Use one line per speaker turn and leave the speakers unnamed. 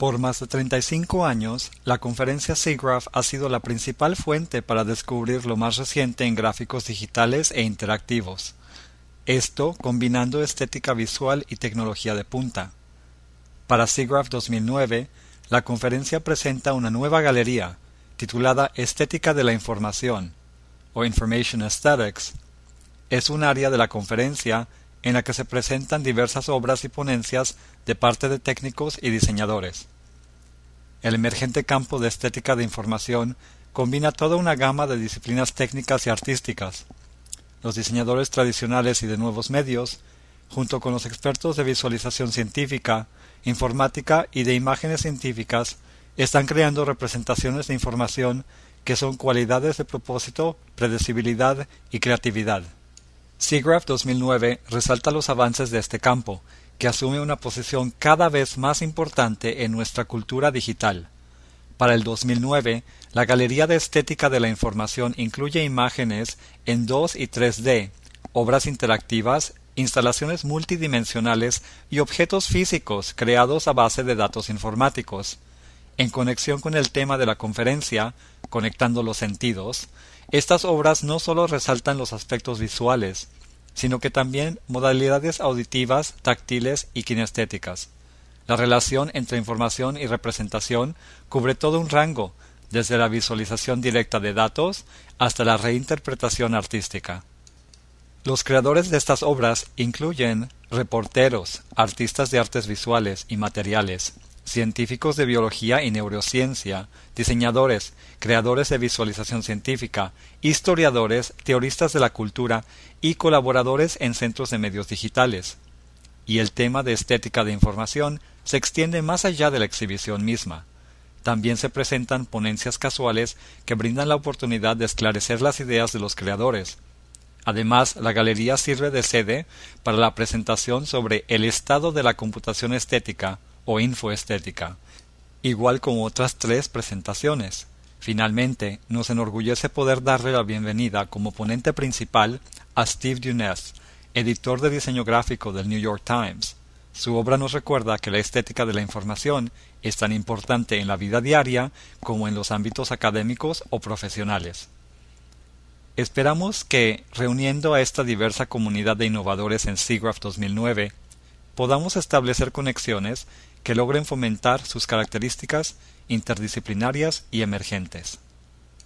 Por más de 35 años, la conferencia SIGGRAPH ha sido la principal fuente para descubrir lo más reciente en gráficos digitales e interactivos. Esto combinando estética visual y tecnología de punta. Para SIGGRAPH 2009, la conferencia presenta una nueva galería, titulada Estética de la Información, o Information Aesthetics. Es un área de la conferencia en la que se presentan diversas obras y ponencias de parte de técnicos y diseñadores. El emergente campo de estética de información combina toda una gama de disciplinas técnicas y artísticas. Los diseñadores tradicionales y de nuevos medios, junto con los expertos de visualización científica, informática y de imágenes científicas, están creando representaciones de información que son cualidades de propósito, predecibilidad y creatividad. SIGGRAPH 2009 resalta los avances de este campo, que asume una posición cada vez más importante en nuestra cultura digital. Para el 2009, la Galería de Estética de la Información incluye imágenes en 2 y 3D, obras interactivas, instalaciones multidimensionales y objetos físicos creados a base de datos informáticos. En conexión con el tema de la conferencia, Conectando los Sentidos, estas obras no solo resaltan los aspectos visuales, sino que también modalidades auditivas, táctiles y kinestéticas. La relación entre información y representación cubre todo un rango, desde la visualización directa de datos hasta la reinterpretación artística. Los creadores de estas obras incluyen reporteros, artistas de artes visuales y materiales, científicos de biología y neurociencia, diseñadores, creadores de visualización científica, historiadores, teoristas de la cultura y colaboradores en centros de medios digitales. Y el tema de estética de información se extiende más allá de la exhibición misma. También se presentan ponencias casuales que brindan la oportunidad de esclarecer las ideas de los creadores. Además, la galería sirve de sede para la presentación sobre el estado de la computación estética o infoestética, igual como otras tres presentaciones. Finalmente, nos enorgullece poder darle la bienvenida como ponente principal a Steve Dunez, editor de diseño gráfico del New York Times. Su obra nos recuerda que la estética de la información es tan importante en la vida diaria como en los ámbitos académicos o profesionales. Esperamos que, reuniendo a esta diversa comunidad de innovadores en SIGGRAPH 2009, podamos establecer conexiones que logren fomentar sus características interdisciplinarias y emergentes.